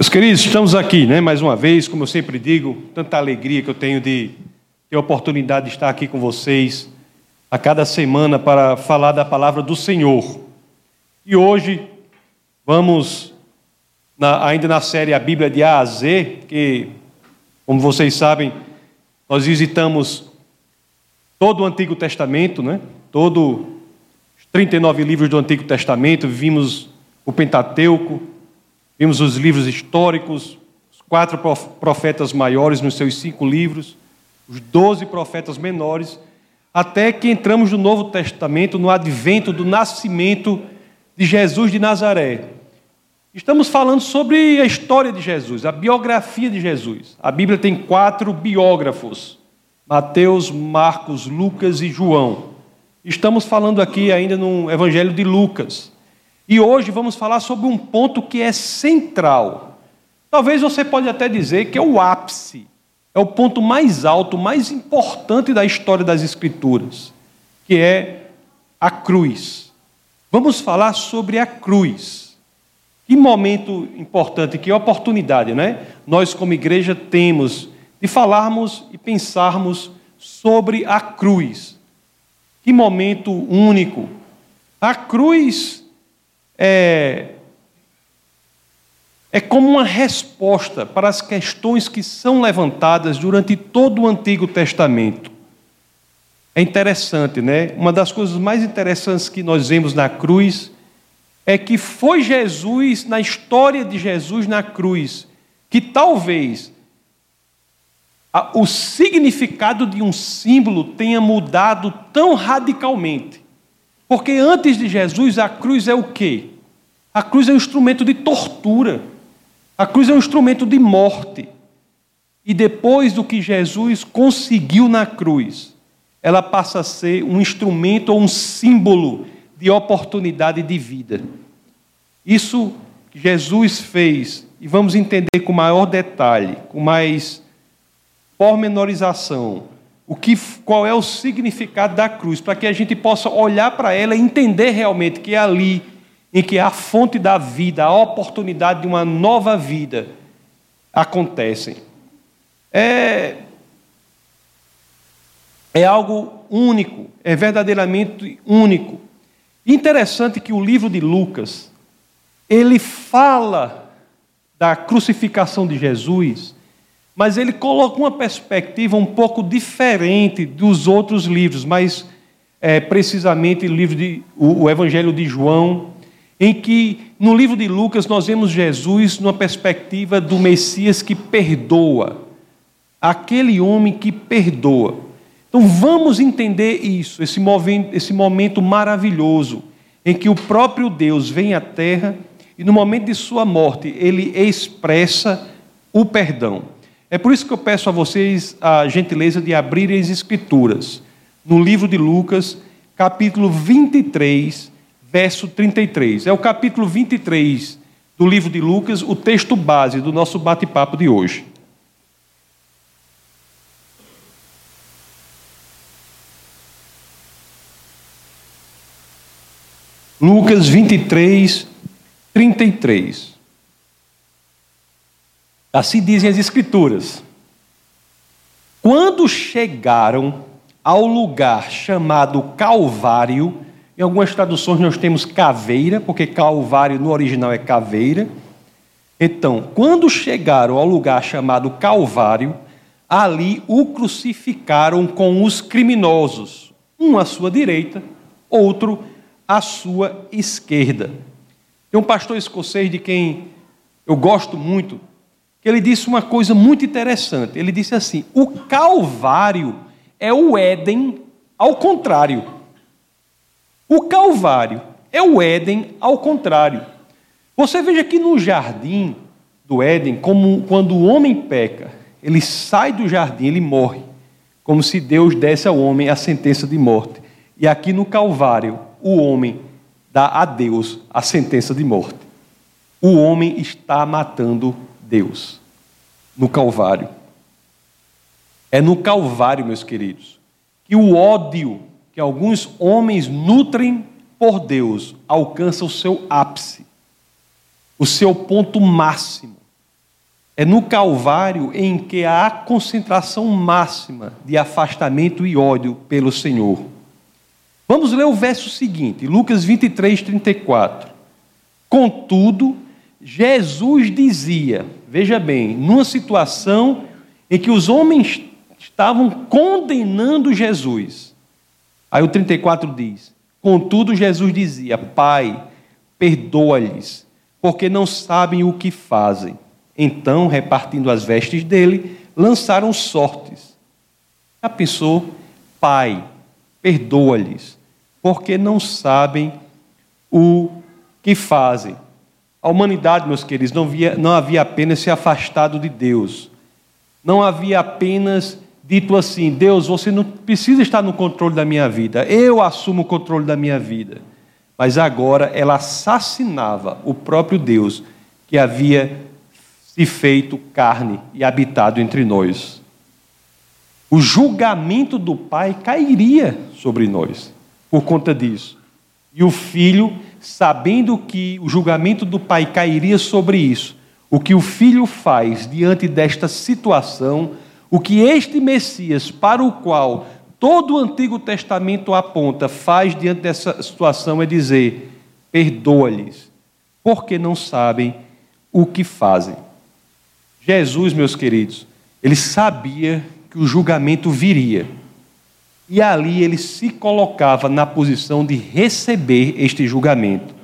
Meus queridos, estamos aqui, né, mais uma vez, como eu sempre digo, tanta alegria que eu tenho de ter a oportunidade de estar aqui com vocês a cada semana para falar da palavra do Senhor. E hoje vamos, na, ainda na série A Bíblia de A a Z, que, como vocês sabem, nós visitamos todo o Antigo Testamento, né? Todo os 39 livros do Antigo Testamento, vimos o Pentateuco, Vimos os livros históricos, os quatro profetas maiores nos seus cinco livros, os doze profetas menores, até que entramos no Novo Testamento, no advento do nascimento de Jesus de Nazaré. Estamos falando sobre a história de Jesus, a biografia de Jesus. A Bíblia tem quatro biógrafos: Mateus, Marcos, Lucas e João. Estamos falando aqui ainda no Evangelho de Lucas. E hoje vamos falar sobre um ponto que é central. Talvez você pode até dizer que é o ápice, é o ponto mais alto, mais importante da história das Escrituras, que é a cruz. Vamos falar sobre a cruz. Que momento importante, que oportunidade, né? Nós, como igreja, temos de falarmos e pensarmos sobre a cruz. Que momento único. A cruz é, é como uma resposta para as questões que são levantadas durante todo o Antigo Testamento. É interessante, né? Uma das coisas mais interessantes que nós vemos na cruz é que foi Jesus, na história de Jesus na cruz, que talvez o significado de um símbolo tenha mudado tão radicalmente. Porque antes de Jesus, a cruz é o quê? A cruz é um instrumento de tortura. A cruz é um instrumento de morte. E depois do que Jesus conseguiu na cruz, ela passa a ser um instrumento ou um símbolo de oportunidade de vida. Isso Jesus fez, e vamos entender com maior detalhe, com mais pormenorização, o que, qual é o significado da cruz, para que a gente possa olhar para ela e entender realmente que é ali em que a fonte da vida, a oportunidade de uma nova vida acontecem. É, é algo único, é verdadeiramente único. Interessante que o livro de Lucas, ele fala da crucificação de Jesus, mas ele coloca uma perspectiva um pouco diferente dos outros livros, mas é, precisamente o livro de, o, o Evangelho de João, em que no livro de Lucas nós vemos Jesus numa perspectiva do Messias que perdoa, aquele homem que perdoa. Então vamos entender isso, esse momento, esse momento maravilhoso em que o próprio Deus vem à terra e no momento de sua morte ele expressa o perdão. É por isso que eu peço a vocês a gentileza de abrirem as Escrituras no livro de Lucas, capítulo 23, verso 33. É o capítulo 23 do livro de Lucas, o texto base do nosso bate-papo de hoje. Lucas 23, 33. Assim dizem as Escrituras. Quando chegaram ao lugar chamado Calvário, em algumas traduções nós temos caveira, porque Calvário no original é caveira. Então, quando chegaram ao lugar chamado Calvário, ali o crucificaram com os criminosos, um à sua direita, outro à sua esquerda. Tem um pastor escocês de quem eu gosto muito, que ele disse uma coisa muito interessante. Ele disse assim: o Calvário é o Éden ao contrário. O Calvário é o Éden ao contrário. Você veja que no jardim do Éden, como quando o homem peca, ele sai do jardim, ele morre, como se Deus desse ao homem a sentença de morte. E aqui no Calvário, o homem dá a Deus a sentença de morte. O homem está matando Deus no Calvário. É no Calvário, meus queridos, que o ódio que alguns homens nutrem por Deus alcança o seu ápice, o seu ponto máximo. É no Calvário em que há a concentração máxima de afastamento e ódio pelo Senhor. Vamos ler o verso seguinte, Lucas 23, 34. Contudo, Jesus dizia, veja bem, numa situação em que os homens estavam condenando Jesus. Aí o 34 diz: Contudo, Jesus dizia: Pai, perdoa-lhes, porque não sabem o que fazem. Então, repartindo as vestes dele, lançaram sortes. Já pensou? Pai, perdoa-lhes, porque não sabem o que fazem. A humanidade, meus queridos, não, não havia apenas se afastado de Deus, não havia apenas dito assim: Deus, você não precisa estar no controle da minha vida, eu assumo o controle da minha vida. Mas agora ela assassinava o próprio Deus que havia se feito carne e habitado entre nós. O julgamento do Pai cairia sobre nós por conta disso. E o filho, sabendo que o julgamento do Pai cairia sobre isso, o que o filho faz diante desta situação o que este Messias, para o qual todo o Antigo Testamento aponta, faz diante dessa situação é dizer: perdoa-lhes, porque não sabem o que fazem. Jesus, meus queridos, ele sabia que o julgamento viria. E ali ele se colocava na posição de receber este julgamento.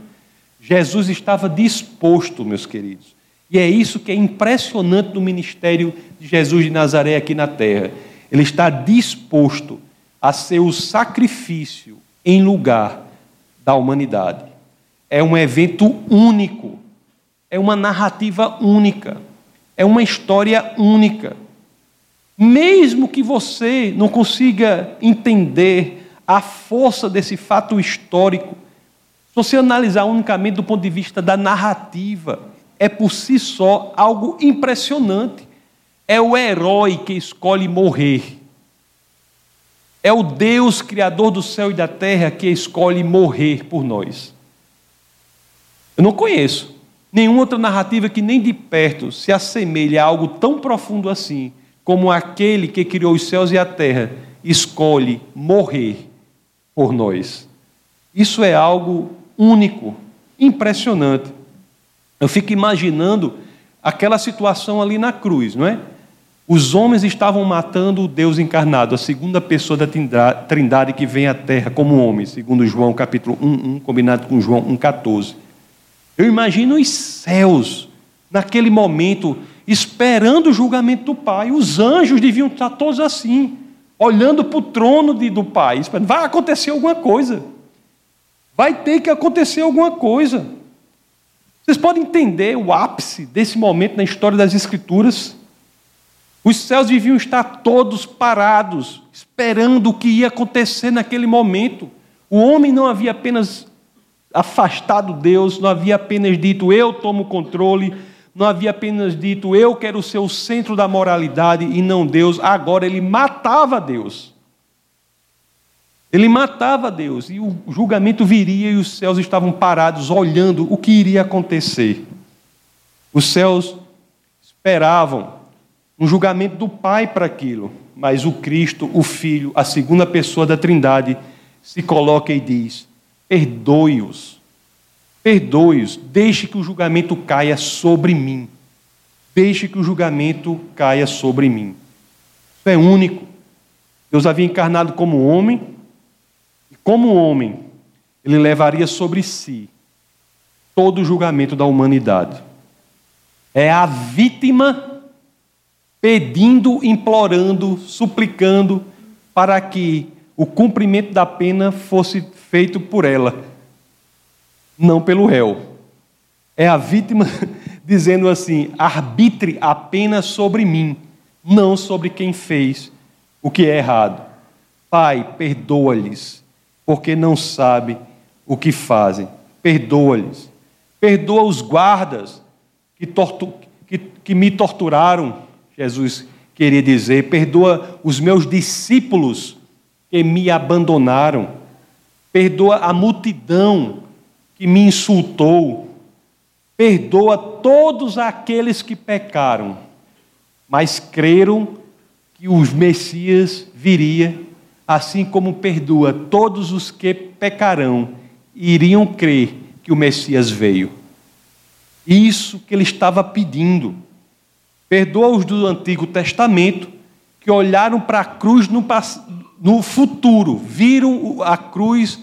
Jesus estava disposto, meus queridos, e é isso que é impressionante no ministério de Jesus de Nazaré aqui na terra. Ele está disposto a ser o sacrifício em lugar da humanidade. É um evento único, é uma narrativa única, é uma história única. Mesmo que você não consiga entender a força desse fato histórico, se você analisar unicamente do ponto de vista da narrativa, é por si só algo impressionante. É o herói que escolhe morrer. É o Deus Criador do céu e da terra que escolhe morrer por nós. Eu não conheço nenhuma outra narrativa que nem de perto se assemelhe a algo tão profundo assim, como aquele que criou os céus e a terra escolhe morrer por nós. Isso é algo único, impressionante. Eu fico imaginando aquela situação ali na cruz, não é? Os homens estavam matando o Deus encarnado, a segunda pessoa da Trindade que vem à Terra como homem, segundo João capítulo 1, 1 combinado com João 1,14. Eu imagino os céus, naquele momento, esperando o julgamento do Pai. Os anjos deviam estar todos assim, olhando para o trono de, do Pai, esperando, vai acontecer alguma coisa. Vai ter que acontecer alguma coisa. Vocês podem entender o ápice desse momento na história das Escrituras? Os céus deviam estar todos parados, esperando o que ia acontecer naquele momento. O homem não havia apenas afastado Deus, não havia apenas dito eu tomo controle, não havia apenas dito eu quero ser o centro da moralidade e não Deus, agora ele matava Deus. Ele matava Deus e o julgamento viria e os céus estavam parados olhando o que iria acontecer. Os céus esperavam um julgamento do Pai para aquilo, mas o Cristo, o Filho, a segunda pessoa da Trindade, se coloca e diz: perdoe-os, perdoe-os, deixe que o julgamento caia sobre mim, deixe que o julgamento caia sobre mim. Isso é único. Deus havia encarnado como homem, como homem, ele levaria sobre si todo o julgamento da humanidade. É a vítima pedindo, implorando, suplicando para que o cumprimento da pena fosse feito por ela, não pelo réu. É a vítima dizendo assim: arbitre a pena sobre mim, não sobre quem fez o que é errado. Pai, perdoa-lhes, porque não sabem o que fazem. Perdoa-lhes. Perdoa os guardas que, tortu que, que me torturaram, Jesus queria dizer. Perdoa os meus discípulos que me abandonaram. Perdoa a multidão que me insultou. Perdoa todos aqueles que pecaram. mas creram que os Messias viria, assim como perdoa todos os que pecarão, iriam crer que o Messias veio. Isso que ele estava pedindo. Perdoa os do Antigo Testamento que olharam para a cruz no, no futuro, viram a cruz,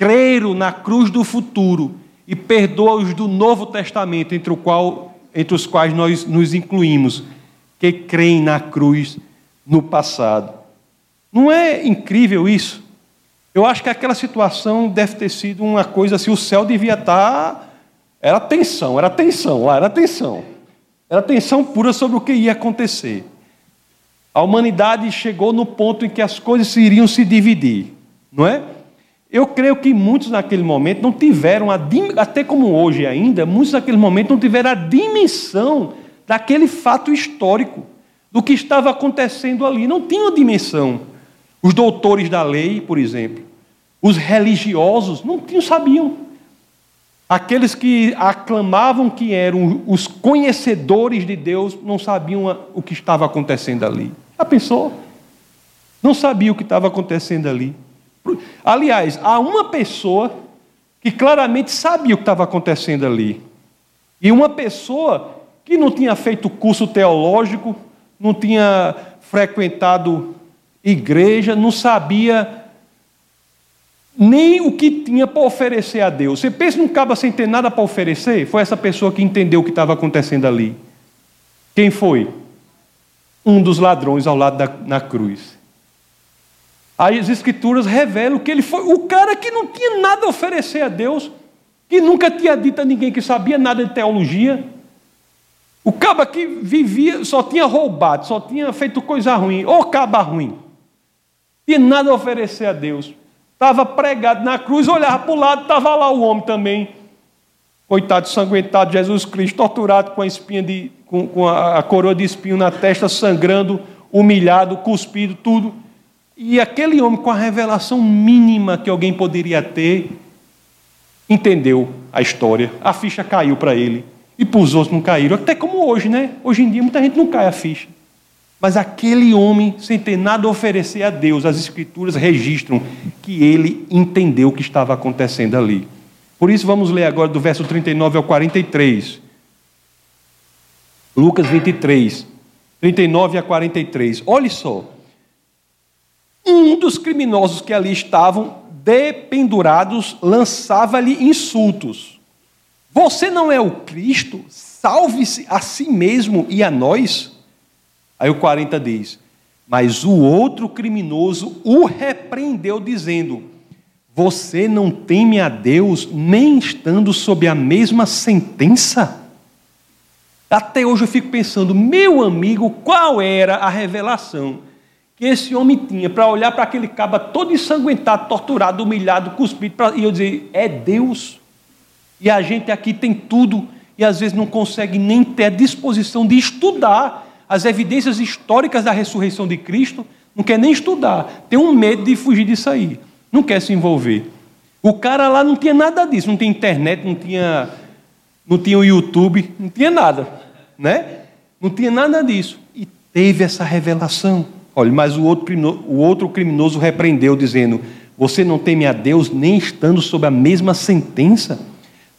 creram na cruz do futuro e perdoa os do Novo Testamento, entre, qual, entre os quais nós nos incluímos, que creem na cruz no passado. Não é incrível isso? Eu acho que aquela situação deve ter sido uma coisa assim, o céu devia estar. Era tensão, era tensão lá, era tensão. Era tensão pura sobre o que ia acontecer. A humanidade chegou no ponto em que as coisas iriam se dividir, não é? Eu creio que muitos naquele momento não tiveram, a, até como hoje ainda, muitos naquele momento não tiveram a dimensão daquele fato histórico, do que estava acontecendo ali. Não tinham dimensão. Os doutores da lei, por exemplo, os religiosos, não tinham, sabiam. Aqueles que aclamavam que eram os conhecedores de Deus, não sabiam o que estava acontecendo ali. Já pensou? Não sabia o que estava acontecendo ali. Aliás, há uma pessoa que claramente sabia o que estava acontecendo ali. E uma pessoa que não tinha feito curso teológico, não tinha frequentado igreja, não sabia nem o que tinha para oferecer a Deus. Você pensa num cabo sem ter nada para oferecer? Foi essa pessoa que entendeu o que estava acontecendo ali. Quem foi? Um dos ladrões ao lado da na cruz. As escrituras revelam que ele foi o cara que não tinha nada a oferecer a Deus, que nunca tinha dito a ninguém que sabia nada de teologia. O caba que vivia, só tinha roubado, só tinha feito coisa ruim, ou caba ruim. Tinha nada a oferecer a Deus. Estava pregado na cruz, olhava para o lado, estava lá o homem também. Coitado, sanguentado, Jesus Cristo, torturado com a espinha de, com, com a, a coroa de espinho na testa, sangrando, humilhado, cuspido, tudo. E aquele homem, com a revelação mínima que alguém poderia ter, entendeu a história, a ficha caiu para ele. E para os outros não caíram. Até como hoje, né? Hoje em dia muita gente não cai a ficha. Mas aquele homem, sem ter nada a oferecer a Deus, as Escrituras registram que ele entendeu o que estava acontecendo ali. Por isso, vamos ler agora do verso 39 ao 43. Lucas 23, 39 a 43. Olhe só. Um dos criminosos que ali estavam dependurados lançava-lhe insultos. Você não é o Cristo? Salve-se a si mesmo e a nós. Aí o 40 diz: Mas o outro criminoso o repreendeu, dizendo: Você não teme a Deus, nem estando sob a mesma sentença? Até hoje eu fico pensando, meu amigo, qual era a revelação que esse homem tinha para olhar para aquele caba todo ensanguentado, torturado, humilhado, cuspido, pra, e eu dizer, é Deus. E a gente aqui tem tudo e às vezes não consegue nem ter a disposição de estudar as evidências históricas da ressurreição de Cristo, não quer nem estudar, tem um medo de fugir disso aí, não quer se envolver. O cara lá não tinha nada disso, não tinha internet, não tinha, não tinha o YouTube, não tinha nada, né? Não tinha nada disso. E teve essa revelação. Olha, mas o outro, o outro criminoso repreendeu, dizendo: Você não teme a Deus nem estando sob a mesma sentença?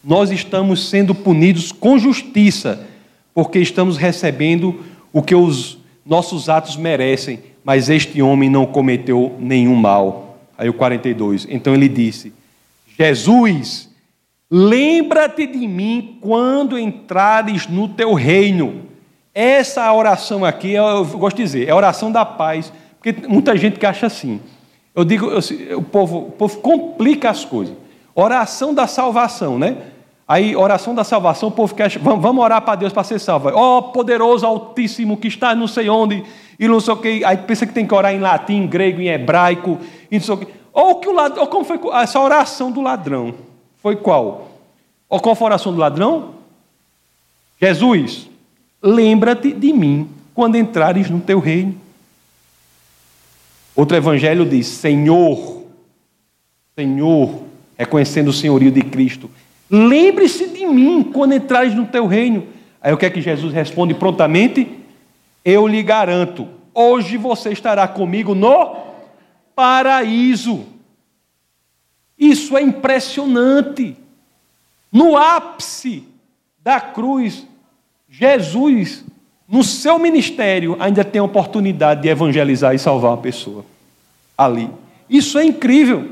Nós estamos sendo punidos com justiça, porque estamos recebendo o que os nossos atos merecem, mas este homem não cometeu nenhum mal. Aí o 42. Então ele disse: Jesus, lembra-te de mim quando entrares no teu reino. Essa oração aqui, eu gosto de dizer, é a oração da paz, porque muita gente que acha assim. Eu digo, eu, o, povo, o povo complica as coisas. Oração da salvação, né? Aí, oração da salvação, o povo quer, vamos, vamos orar para Deus para ser salvo. Ó oh, poderoso Altíssimo que está não sei onde, e não sei o que. Aí pensa que tem que orar em latim, em grego, em hebraico, e não sei o que. Ou, que o ladrão, como foi essa oração do ladrão? Foi qual? Ou qual foi a oração do ladrão? Jesus, lembra-te de mim quando entrares no teu reino. Outro evangelho diz: Senhor, Senhor, reconhecendo o senhorio de Cristo, lembre-se de mim quando entrares no teu reino. Aí o que é que Jesus responde prontamente? eu lhe garanto, hoje você estará comigo no paraíso. Isso é impressionante. No ápice da cruz, Jesus, no seu ministério, ainda tem a oportunidade de evangelizar e salvar uma pessoa ali. Isso é incrível.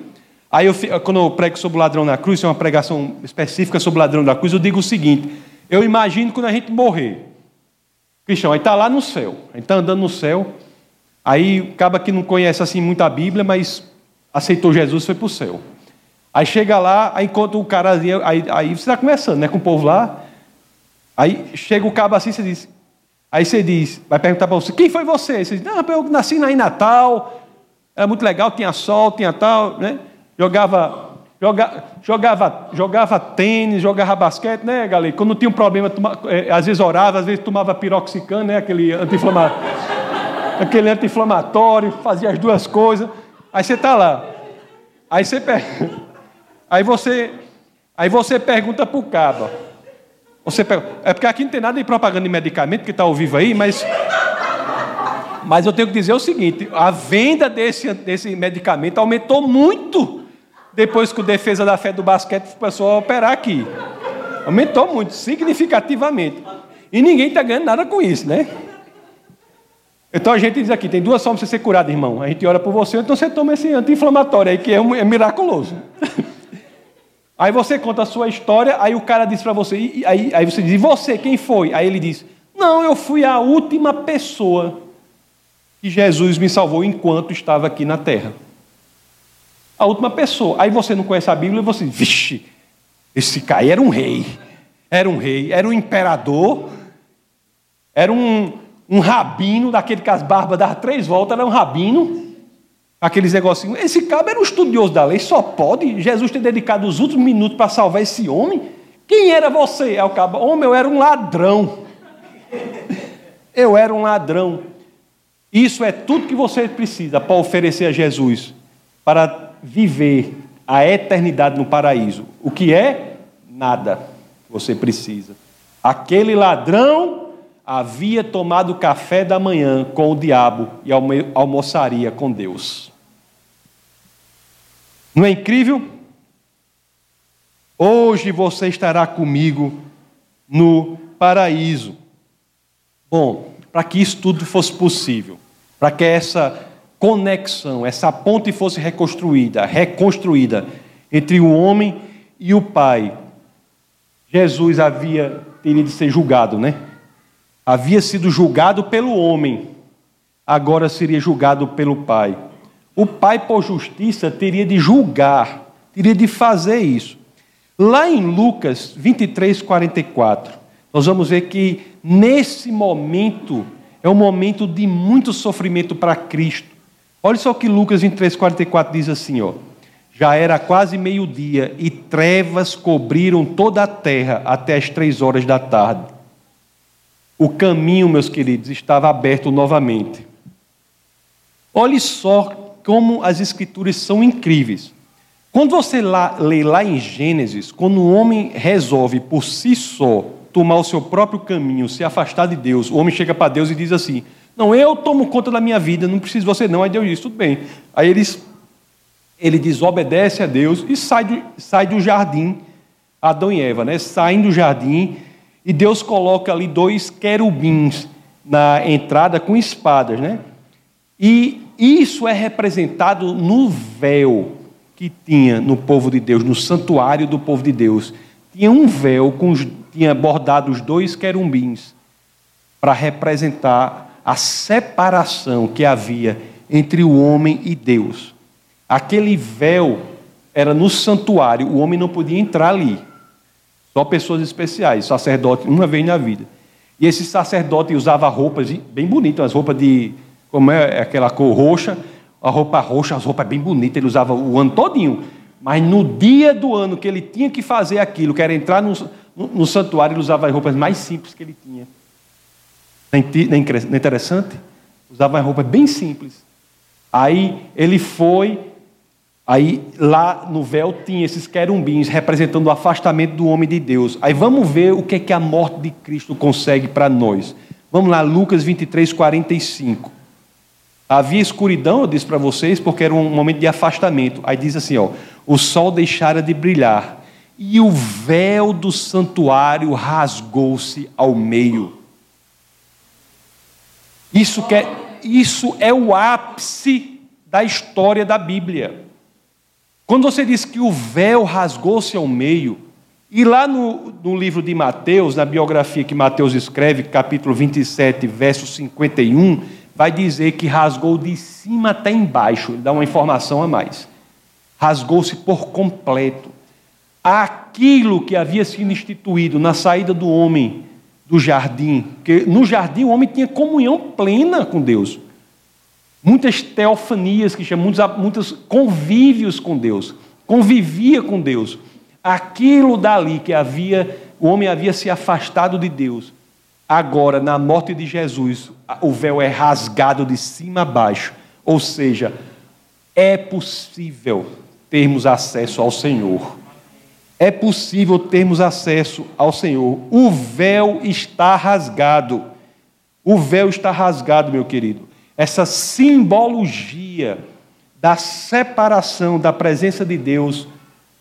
Aí, eu, quando eu prego sobre o ladrão na cruz, é uma pregação específica sobre o ladrão da cruz, eu digo o seguinte: eu imagino quando a gente morrer, Cristian, aí está lá no céu, aí está andando no céu, aí acaba que não conhece assim muito a Bíblia, mas aceitou Jesus e foi para o céu. Aí chega lá, aí encontra o cara, aí, aí você está conversando né, com o povo lá, aí chega o cabo assim, você diz, aí você diz, vai perguntar para você, quem foi você? Você diz, não, eu nasci em Natal, era muito legal, tinha sol, tinha tal, né? Jogava, joga, jogava, jogava tênis, jogava basquete, né, galera? Quando tinha um problema, toma, é, às vezes orava, às vezes tomava piroxicano, né? Aquele anti-inflamatório, aquele anti-inflamatório, fazia as duas coisas. Aí você está lá. Aí você. Aí você, aí você pergunta para o cabo. Você pergunta, é porque aqui não tem nada de propaganda de medicamento que está ao vivo aí, mas. Mas eu tenho que dizer o seguinte: a venda desse, desse medicamento aumentou muito depois que o Defesa da Fé do Basquete começou a operar aqui. Aumentou muito, significativamente. E ninguém está ganhando nada com isso, né? Então a gente diz aqui: tem duas formas de você ser curado, irmão. A gente ora por você, então você toma esse anti-inflamatório aí, que é, é miraculoso. Aí você conta a sua história, aí o cara diz para você, e, aí, aí você diz, e você, quem foi? Aí ele diz, não, eu fui a última pessoa que Jesus me salvou enquanto estava aqui na terra. A última pessoa. Aí você não conhece a Bíblia e você vixe, esse cara era um rei. Era um rei, era um imperador, era um, um rabino, daquele que as barbas davam três voltas, era um rabino. Aqueles negocinhos. Esse cabo era um estudioso da lei, só pode Jesus ter dedicado os últimos minutos para salvar esse homem? Quem era você? É o cabo. Homem, eu era um ladrão. Eu era um ladrão. Isso é tudo que você precisa para oferecer a Jesus, para viver a eternidade no paraíso. O que é? Nada. Você precisa. Aquele ladrão havia tomado café da manhã com o diabo e almoçaria com Deus. Não é incrível? Hoje você estará comigo no paraíso. Bom, para que isso tudo fosse possível, para que essa conexão, essa ponte fosse reconstruída, reconstruída entre o homem e o Pai, Jesus havia teria de ser julgado, né? Havia sido julgado pelo homem, agora seria julgado pelo Pai o pai, por justiça, teria de julgar, teria de fazer isso. Lá em Lucas 23, 44, nós vamos ver que nesse momento é um momento de muito sofrimento para Cristo. Olha só que Lucas 23, 44 diz assim: ó. Já era quase meio-dia e trevas cobriram toda a terra até as três horas da tarde. O caminho, meus queridos, estava aberto novamente. Olhe só como as escrituras são incríveis. Quando você lá, lê lá em Gênesis, quando o homem resolve por si só tomar o seu próprio caminho, se afastar de Deus, o homem chega para Deus e diz assim: Não, eu tomo conta da minha vida, não preciso de você não. Aí Deus diz: Tudo bem. Aí eles, ele desobedece a Deus e sai do, sai do jardim, Adão e Eva, né? saem do jardim e Deus coloca ali dois querubins na entrada com espadas, né? E isso é representado no véu que tinha no povo de Deus, no santuário do povo de Deus. Tinha um véu com tinha bordado os dois querumbins para representar a separação que havia entre o homem e Deus. Aquele véu era no santuário, o homem não podia entrar ali. Só pessoas especiais, sacerdote uma vez na vida. E esse sacerdote usava roupas bem bonitas, as roupas de como é aquela cor roxa, a roupa roxa, as roupas bem bonitas, ele usava o ano todinho. Mas no dia do ano que ele tinha que fazer aquilo, que era entrar no, no, no santuário, ele usava as roupas mais simples que ele tinha. Não é interessante? Usava as roupas bem simples. Aí ele foi, aí lá no véu tinha esses querumbins representando o afastamento do homem de Deus. Aí vamos ver o que, é que a morte de Cristo consegue para nós. Vamos lá, Lucas 23, 45. Havia escuridão, eu disse para vocês, porque era um momento de afastamento. Aí diz assim: ó, o sol deixara de brilhar, e o véu do santuário rasgou-se ao meio. Isso, quer, isso é o ápice da história da Bíblia. Quando você diz que o véu rasgou-se ao meio, e lá no, no, livro de Mateus, na biografia que Mateus escreve, capítulo 27, verso 51, vai dizer que rasgou de cima até embaixo, ele dá uma informação a mais. Rasgou-se por completo. Aquilo que havia sido instituído na saída do homem do jardim, porque no jardim o homem tinha comunhão plena com Deus. Muitas teofanias, que chamam, muitos, muitos convívios com Deus, convivia com Deus. Aquilo dali que havia, o homem havia se afastado de Deus, Agora, na morte de Jesus, o véu é rasgado de cima a baixo. Ou seja, é possível termos acesso ao Senhor. É possível termos acesso ao Senhor. O véu está rasgado. O véu está rasgado, meu querido. Essa simbologia da separação da presença de Deus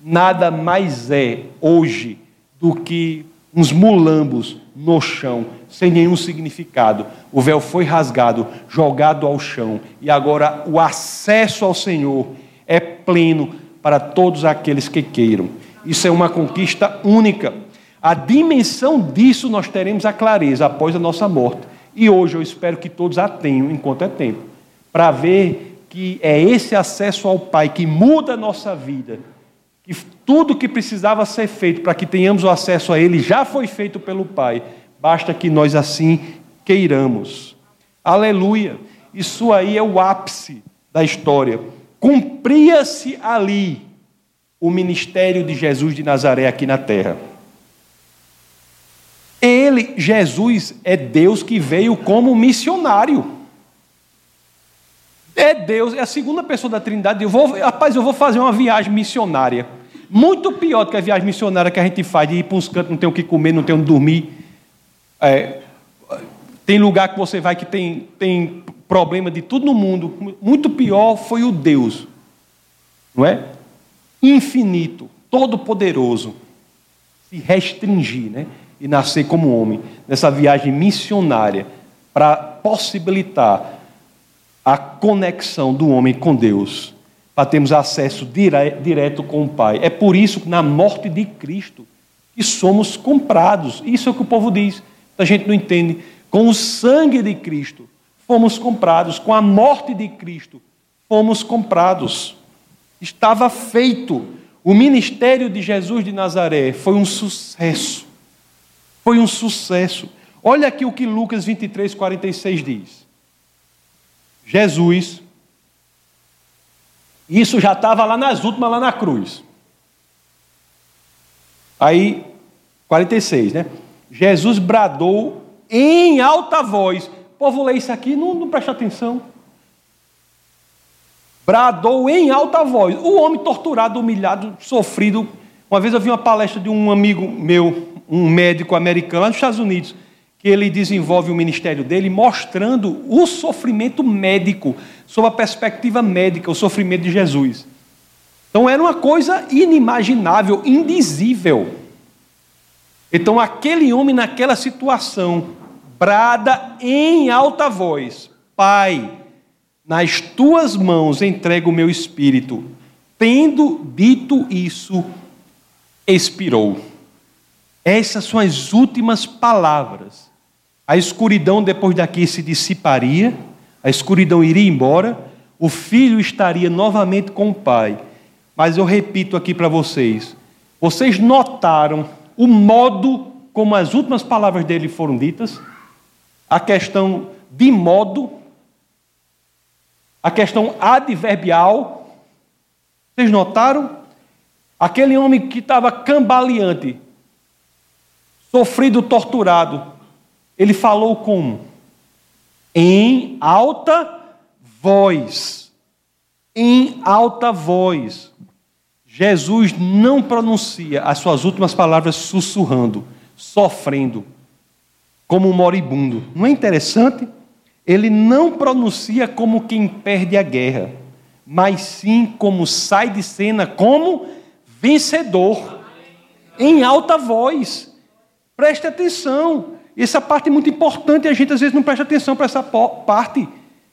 nada mais é hoje do que uns mulambos no chão, sem nenhum significado. O véu foi rasgado, jogado ao chão, e agora o acesso ao Senhor é pleno para todos aqueles que queiram. Isso é uma conquista única. A dimensão disso nós teremos a clareza após a nossa morte. E hoje eu espero que todos a tenham enquanto é tempo, para ver que é esse acesso ao Pai que muda a nossa vida que tudo que precisava ser feito para que tenhamos o acesso a Ele já foi feito pelo Pai, basta que nós assim queiramos. Aleluia! Isso aí é o ápice da história. Cumpria-se ali o ministério de Jesus de Nazaré aqui na terra. Ele, Jesus, é Deus que veio como missionário. É Deus, é a segunda pessoa da Trindade. Eu vou, rapaz, eu vou fazer uma viagem missionária. Muito pior do que a viagem missionária que a gente faz, de ir para uns cantos, não tem o que comer, não tem onde dormir. É, tem lugar que você vai que tem, tem problema de tudo no mundo. Muito pior foi o Deus, não é? Infinito, todo-poderoso, se restringir, né? E nascer como homem, nessa viagem missionária, para possibilitar a conexão do homem com Deus para termos acesso direto com o Pai. É por isso que na morte de Cristo que somos comprados. Isso é o que o povo diz. A gente não entende. Com o sangue de Cristo fomos comprados, com a morte de Cristo fomos comprados. Estava feito. O ministério de Jesus de Nazaré foi um sucesso. Foi um sucesso. Olha aqui o que Lucas 23, 46 diz. Jesus isso já estava lá nas últimas, lá na cruz. Aí, 46, né? Jesus bradou em alta voz. Povo lê isso aqui, não, não presta atenção. Bradou em alta voz. O homem torturado, humilhado, sofrido. Uma vez eu vi uma palestra de um amigo meu, um médico americano, lá nos Estados Unidos, que ele desenvolve o ministério dele mostrando o sofrimento médico, sob a perspectiva médica, o sofrimento de Jesus. Então era uma coisa inimaginável, indizível. Então aquele homem naquela situação brada em alta voz: Pai, nas tuas mãos entrego o meu espírito. Tendo dito isso, expirou. Essas são as últimas palavras a escuridão depois daqui se dissiparia, a escuridão iria embora, o filho estaria novamente com o pai. Mas eu repito aqui para vocês: vocês notaram o modo como as últimas palavras dele foram ditas? A questão de modo, a questão adverbial. Vocês notaram? Aquele homem que estava cambaleante, sofrido, torturado, ele falou como? Em alta voz. Em alta voz. Jesus não pronuncia as suas últimas palavras sussurrando, sofrendo. como um moribundo. Não é interessante? Ele não pronuncia como quem perde a guerra, mas sim como sai de cena como vencedor, em alta voz. Preste atenção. Essa parte é muito importante e a gente às vezes não presta atenção para essa parte.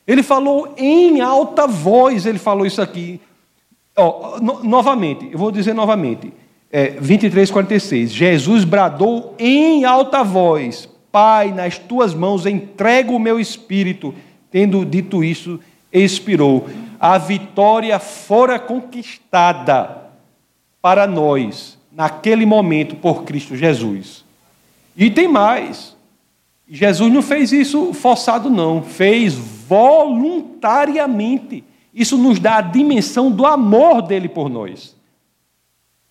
Ele falou em alta voz, ele falou isso aqui. Oh, no, novamente, eu vou dizer novamente. É, 23, 46. Jesus bradou em alta voz: Pai, nas tuas mãos entrego o meu espírito. Tendo dito isso, expirou. A vitória fora conquistada para nós, naquele momento, por Cristo Jesus. E tem mais. Jesus não fez isso forçado, não. Fez voluntariamente. Isso nos dá a dimensão do amor dele por nós.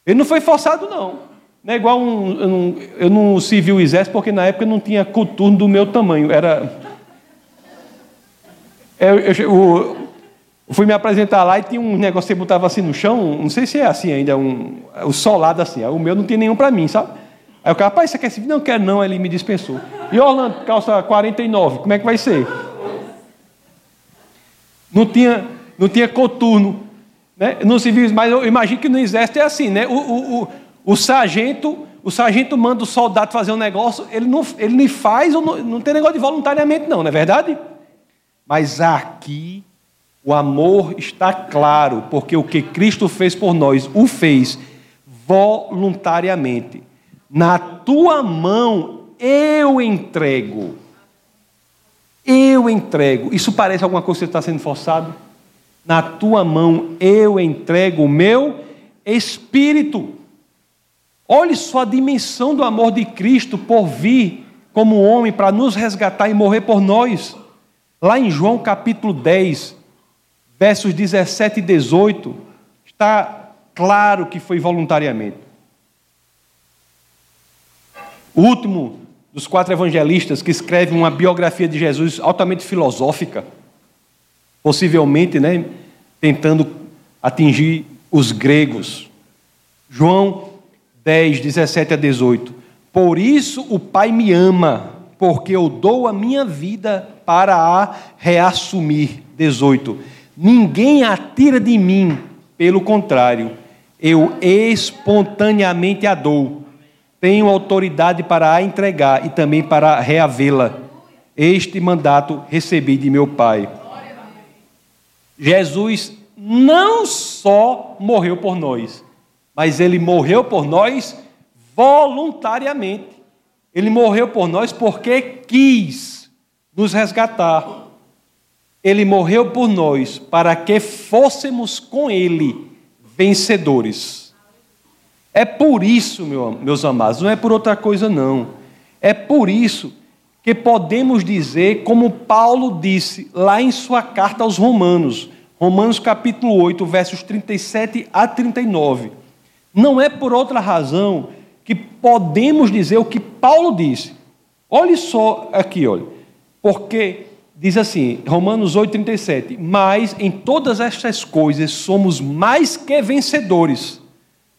Ele não foi forçado, não. Não é igual um. Eu não, eu não servi o exército porque na época não tinha coturno do meu tamanho. Era. Eu, eu, eu, eu, fui me apresentar lá e tinha um negócio que você botava assim no chão. Não sei se é assim ainda, um, o solado assim. O meu não tem nenhum para mim, sabe? Aí o cara, rapaz, você quer servir? Não quero, não. Ele me dispensou. E Orlando, calça 49, como é que vai ser? Não tinha, não tinha coturno. Né? Não se viu, mas eu imagino que no exército é assim, né? O, o, o, o sargento, o sargento manda o soldado fazer um negócio, ele não, ele nem faz, não, não tem negócio de voluntariamente, não, não é verdade? Mas aqui o amor está claro, porque o que Cristo fez por nós, o fez voluntariamente. Na tua mão eu entrego. Eu entrego. Isso parece alguma coisa que você está sendo forçado? Na tua mão eu entrego o meu espírito. Olhe só a dimensão do amor de Cristo por vir como homem para nos resgatar e morrer por nós. Lá em João capítulo 10, versos 17 e 18, está claro que foi voluntariamente. O último dos quatro evangelistas que escreve uma biografia de Jesus altamente filosófica, possivelmente né, tentando atingir os gregos. João 10, 17 a 18. Por isso o Pai me ama, porque eu dou a minha vida para a reassumir. 18. Ninguém a tira de mim, pelo contrário, eu espontaneamente a dou tenho autoridade para a entregar e também para reavê-la. Este mandato recebi de meu Pai. Jesus não só morreu por nós, mas ele morreu por nós voluntariamente. Ele morreu por nós porque quis nos resgatar. Ele morreu por nós para que fôssemos com ele vencedores. É por isso, meus amados, não é por outra coisa, não. É por isso que podemos dizer, como Paulo disse lá em sua carta aos Romanos, Romanos capítulo 8, versos 37 a 39. Não é por outra razão que podemos dizer o que Paulo disse. Olhe só aqui, olha. Porque diz assim, Romanos 8, 37. Mas em todas estas coisas somos mais que vencedores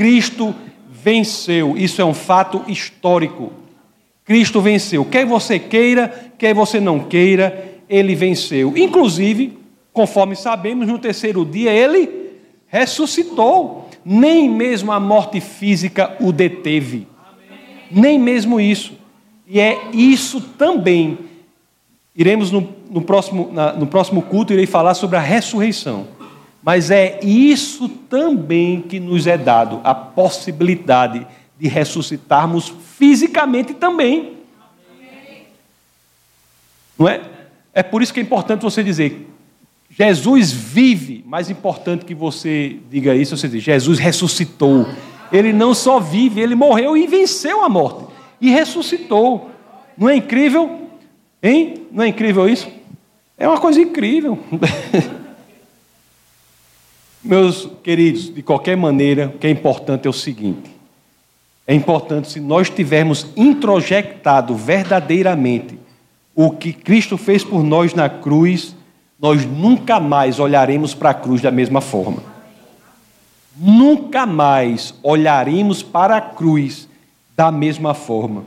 Cristo venceu. Isso é um fato histórico. Cristo venceu. Quer você queira, quer você não queira, ele venceu. Inclusive, conforme sabemos, no terceiro dia ele ressuscitou. Nem mesmo a morte física o deteve. Nem mesmo isso. E é isso também. Iremos no, no, próximo, na, no próximo culto, irei falar sobre a ressurreição. Mas é isso também que nos é dado, a possibilidade de ressuscitarmos fisicamente também. Não é? É por isso que é importante você dizer: Jesus vive. Mais importante que você diga isso, você diz: Jesus ressuscitou. Ele não só vive, ele morreu e venceu a morte. E ressuscitou. Não é incrível? Hein? Não é incrível isso? É uma coisa incrível. Meus queridos, de qualquer maneira, o que é importante é o seguinte: é importante se nós tivermos introjectado verdadeiramente o que Cristo fez por nós na cruz, nós nunca mais olharemos para a cruz da mesma forma. Nunca mais olharemos para a cruz da mesma forma.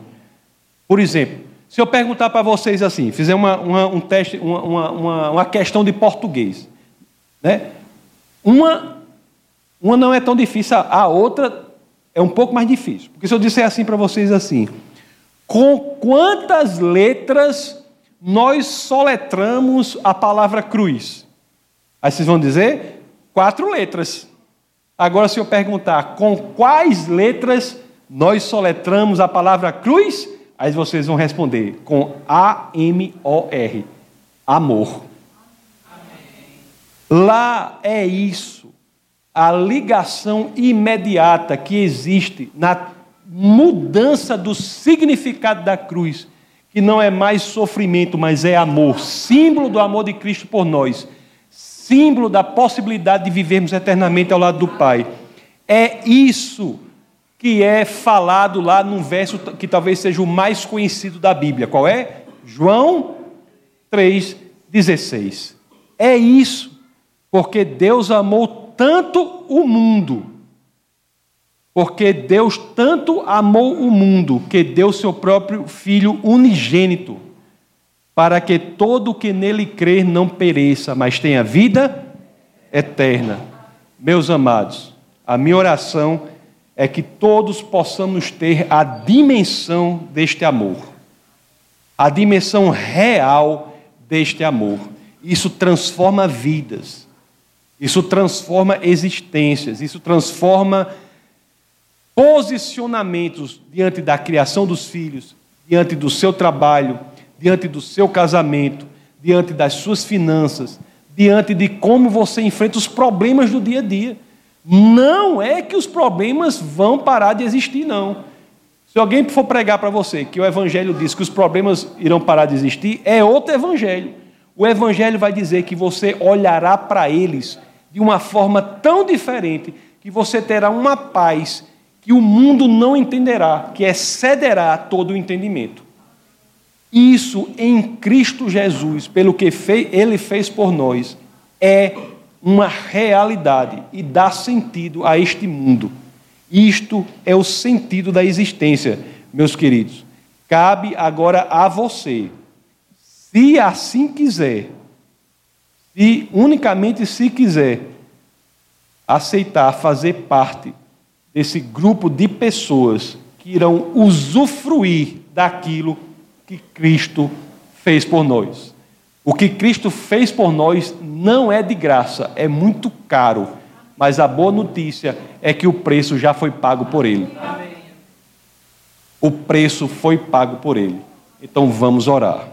Por exemplo, se eu perguntar para vocês assim, fizer uma, uma um teste, uma, uma, uma questão de português, né? Uma, uma não é tão difícil, a outra é um pouco mais difícil. Porque se eu disser assim para vocês assim, com quantas letras nós soletramos a palavra cruz? Aí vocês vão dizer quatro letras. Agora, se eu perguntar com quais letras nós soletramos a palavra cruz, aí vocês vão responder com A-M-O-R amor. Lá é isso, a ligação imediata que existe na mudança do significado da cruz, que não é mais sofrimento, mas é amor, símbolo do amor de Cristo por nós, símbolo da possibilidade de vivermos eternamente ao lado do Pai. É isso que é falado lá num verso que talvez seja o mais conhecido da Bíblia. Qual é? João 3,16. É isso porque Deus amou tanto o mundo, porque Deus tanto amou o mundo, que deu seu próprio Filho unigênito, para que todo o que nele crer não pereça, mas tenha vida eterna. Meus amados, a minha oração é que todos possamos ter a dimensão deste amor, a dimensão real deste amor. Isso transforma vidas. Isso transforma existências, isso transforma posicionamentos diante da criação dos filhos, diante do seu trabalho, diante do seu casamento, diante das suas finanças, diante de como você enfrenta os problemas do dia a dia. Não é que os problemas vão parar de existir, não. Se alguém for pregar para você que o Evangelho diz que os problemas irão parar de existir, é outro Evangelho. O Evangelho vai dizer que você olhará para eles de uma forma tão diferente que você terá uma paz que o mundo não entenderá, que excederá todo o entendimento. Isso em Cristo Jesus, pelo que ele fez por nós, é uma realidade e dá sentido a este mundo. Isto é o sentido da existência, meus queridos. Cabe agora a você, se assim quiser, se unicamente se quiser aceitar fazer parte desse grupo de pessoas que irão usufruir daquilo que Cristo fez por nós. O que Cristo fez por nós não é de graça, é muito caro, mas a boa notícia é que o preço já foi pago por Ele. O preço foi pago por Ele. Então vamos orar.